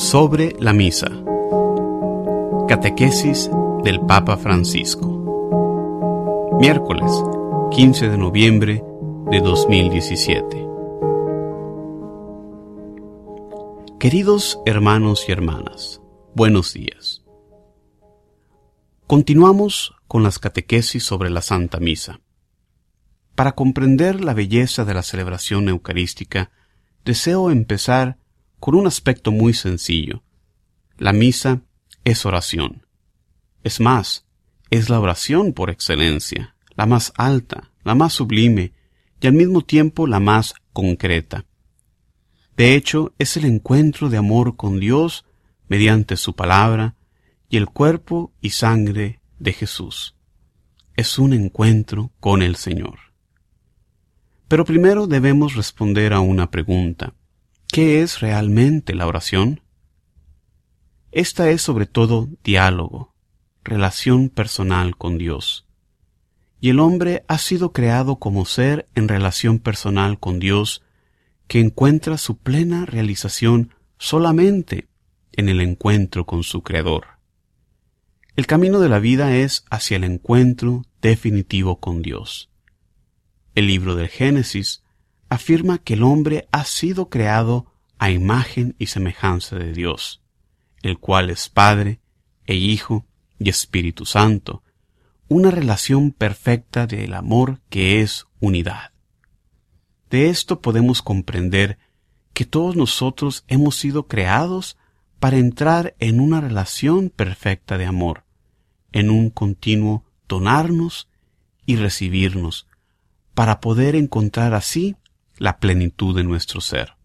Sobre la misa. Catequesis del Papa Francisco. Miércoles 15 de noviembre de 2017. Queridos hermanos y hermanas, buenos días. Continuamos con las catequesis sobre la Santa Misa. Para comprender la belleza de la celebración eucarística, deseo empezar con un aspecto muy sencillo. La misa es oración. Es más, es la oración por excelencia, la más alta, la más sublime y al mismo tiempo la más concreta. De hecho, es el encuentro de amor con Dios mediante su palabra y el cuerpo y sangre de Jesús. Es un encuentro con el Señor. Pero primero debemos responder a una pregunta. ¿Qué es realmente la oración? Esta es sobre todo diálogo, relación personal con Dios. Y el hombre ha sido creado como ser en relación personal con Dios que encuentra su plena realización solamente en el encuentro con su Creador. El camino de la vida es hacia el encuentro definitivo con Dios. El libro del Génesis afirma que el hombre ha sido creado a imagen y semejanza de Dios, el cual es Padre e Hijo y Espíritu Santo, una relación perfecta del amor que es unidad. De esto podemos comprender que todos nosotros hemos sido creados para entrar en una relación perfecta de amor, en un continuo donarnos y recibirnos, para poder encontrar así la plenitud de nuestro ser.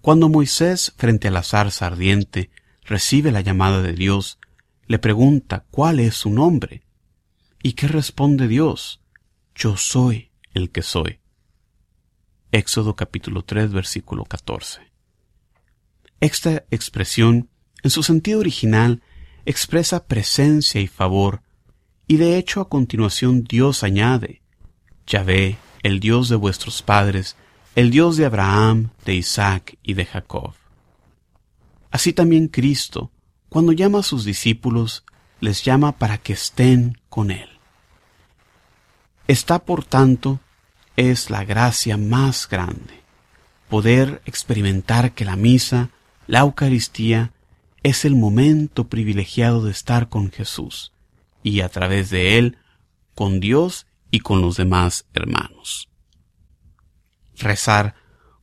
Cuando Moisés, frente a la zarza ardiente, recibe la llamada de Dios, le pregunta cuál es su nombre. ¿Y qué responde Dios? Yo soy el que soy. Éxodo capítulo 3 versículo 14. Esta expresión, en su sentido original, expresa presencia y favor, y de hecho a continuación Dios añade, Yahvé, el Dios de vuestros padres, el Dios de Abraham, de Isaac y de Jacob. Así también Cristo, cuando llama a sus discípulos, les llama para que estén con Él. Está, por tanto, es la gracia más grande, poder experimentar que la misa, la Eucaristía, es el momento privilegiado de estar con Jesús y a través de Él con Dios y con los demás hermanos. Rezar,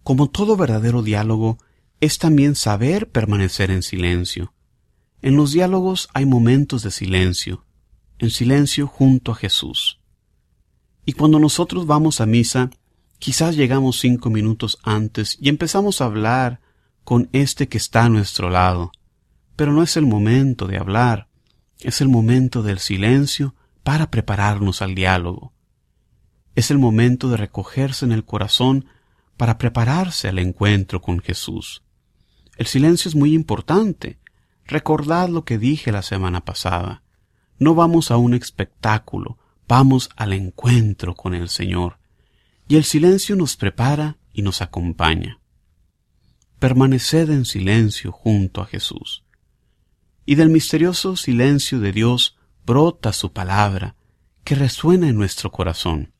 como todo verdadero diálogo, es también saber permanecer en silencio. En los diálogos hay momentos de silencio, en silencio junto a Jesús. Y cuando nosotros vamos a misa, quizás llegamos cinco minutos antes y empezamos a hablar con este que está a nuestro lado. Pero no es el momento de hablar, es el momento del silencio para prepararnos al diálogo. Es el momento de recogerse en el corazón para prepararse al encuentro con Jesús. El silencio es muy importante. Recordad lo que dije la semana pasada. No vamos a un espectáculo, vamos al encuentro con el Señor. Y el silencio nos prepara y nos acompaña. Permaneced en silencio junto a Jesús. Y del misterioso silencio de Dios brota su palabra, que resuena en nuestro corazón.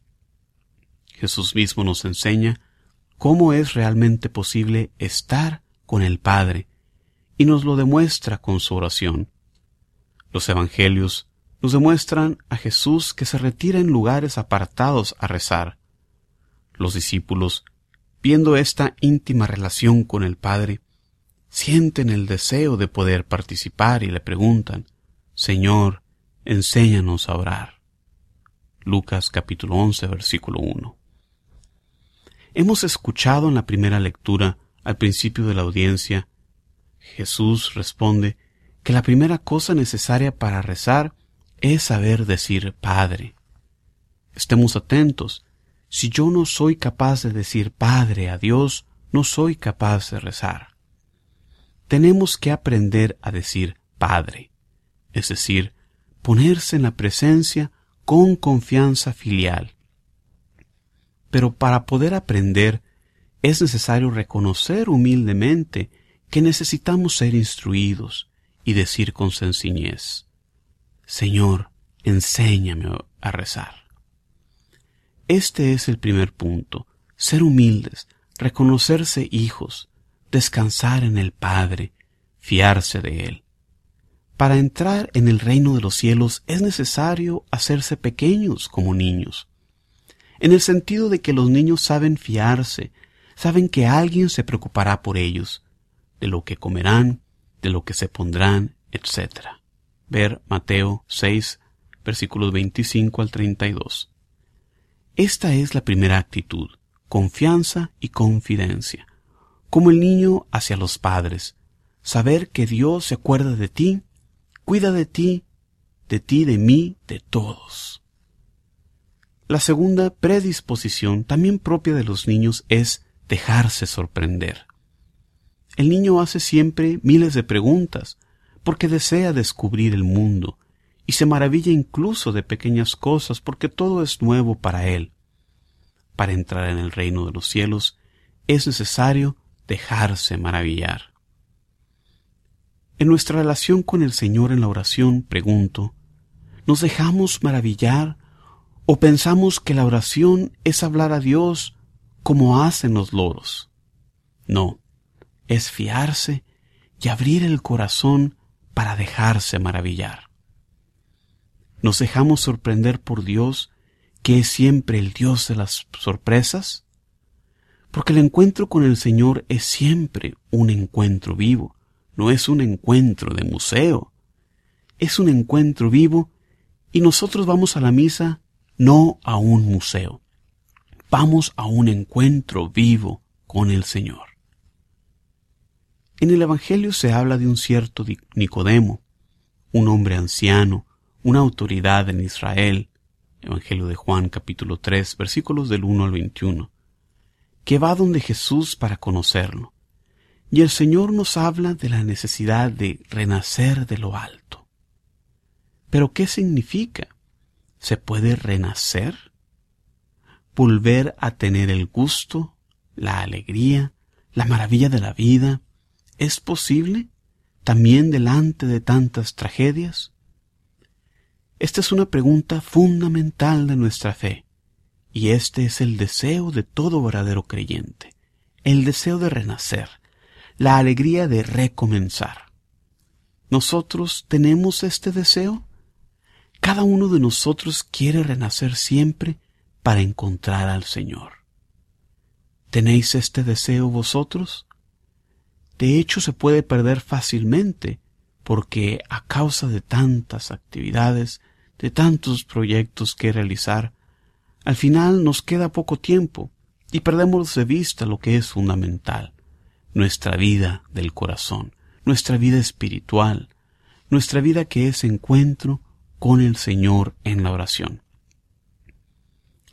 Jesús mismo nos enseña cómo es realmente posible estar con el Padre y nos lo demuestra con su oración. Los Evangelios nos demuestran a Jesús que se retira en lugares apartados a rezar. Los discípulos, viendo esta íntima relación con el Padre, sienten el deseo de poder participar y le preguntan, Señor, enséñanos a orar. Lucas capítulo 11 versículo 1. Hemos escuchado en la primera lectura, al principio de la audiencia, Jesús responde que la primera cosa necesaria para rezar es saber decir Padre. Estemos atentos. Si yo no soy capaz de decir Padre a Dios, no soy capaz de rezar. Tenemos que aprender a decir Padre, es decir, ponerse en la presencia con confianza filial, pero para poder aprender es necesario reconocer humildemente que necesitamos ser instruidos y decir con sencillez, Señor, enséñame a rezar. Este es el primer punto, ser humildes, reconocerse hijos, descansar en el Padre, fiarse de Él. Para entrar en el reino de los cielos es necesario hacerse pequeños como niños, en el sentido de que los niños saben fiarse, saben que alguien se preocupará por ellos, de lo que comerán, de lo que se pondrán, etc. Ver Mateo 6, versículos 25 al 32. Esta es la primera actitud, confianza y confidencia, como el niño hacia los padres, saber que Dios se acuerda de ti, cuida de ti, de ti, de mí, de todos. La segunda predisposición, también propia de los niños, es dejarse sorprender. El niño hace siempre miles de preguntas, porque desea descubrir el mundo, y se maravilla incluso de pequeñas cosas, porque todo es nuevo para él. Para entrar en el reino de los cielos es necesario dejarse maravillar. En nuestra relación con el Señor en la oración, pregunto, ¿nos dejamos maravillar o pensamos que la oración es hablar a Dios como hacen los loros? No, es fiarse y abrir el corazón para dejarse maravillar. ¿Nos dejamos sorprender por Dios que es siempre el Dios de las sorpresas? Porque el encuentro con el Señor es siempre un encuentro vivo, no es un encuentro de museo, es un encuentro vivo y nosotros vamos a la misa no a un museo, vamos a un encuentro vivo con el Señor. En el Evangelio se habla de un cierto Nicodemo, un hombre anciano, una autoridad en Israel, Evangelio de Juan capítulo 3 versículos del 1 al 21, que va donde Jesús para conocerlo. Y el Señor nos habla de la necesidad de renacer de lo alto. Pero ¿qué significa? ¿Se puede renacer? ¿Volver a tener el gusto, la alegría, la maravilla de la vida? ¿Es posible? ¿También delante de tantas tragedias? Esta es una pregunta fundamental de nuestra fe, y este es el deseo de todo verdadero creyente, el deseo de renacer, la alegría de recomenzar. ¿Nosotros tenemos este deseo? Cada uno de nosotros quiere renacer siempre para encontrar al Señor. ¿Tenéis este deseo vosotros? De hecho, se puede perder fácilmente porque a causa de tantas actividades de tantos proyectos que realizar, al final nos queda poco tiempo y perdemos de vista lo que es fundamental, nuestra vida del corazón, nuestra vida espiritual, nuestra vida que es encuentro con el Señor en la oración.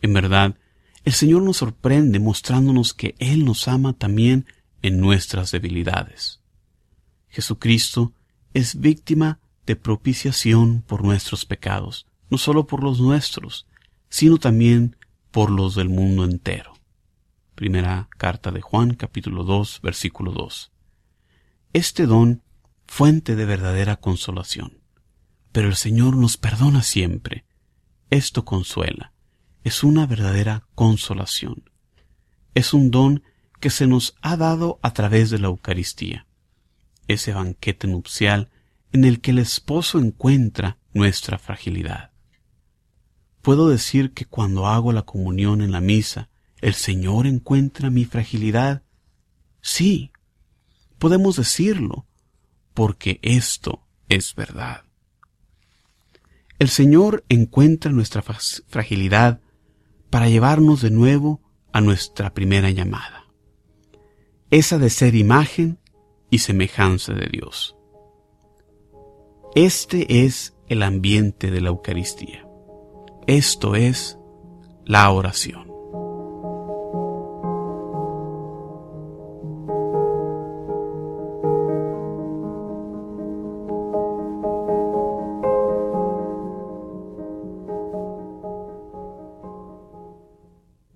En verdad, el Señor nos sorprende mostrándonos que Él nos ama también en nuestras debilidades. Jesucristo es víctima de propiciación por nuestros pecados, no solo por los nuestros, sino también por los del mundo entero. Primera carta de Juan capítulo 2 versículo 2. Este don, fuente de verdadera consolación. Pero el Señor nos perdona siempre. Esto consuela. Es una verdadera consolación. Es un don que se nos ha dado a través de la Eucaristía. Ese banquete nupcial en el que el esposo encuentra nuestra fragilidad. Puedo decir que cuando hago la comunión en la misa, el Señor encuentra mi fragilidad. Sí, podemos decirlo, porque esto es verdad. El Señor encuentra nuestra fragilidad para llevarnos de nuevo a nuestra primera llamada, esa de ser imagen y semejanza de Dios. Este es el ambiente de la Eucaristía. Esto es la oración.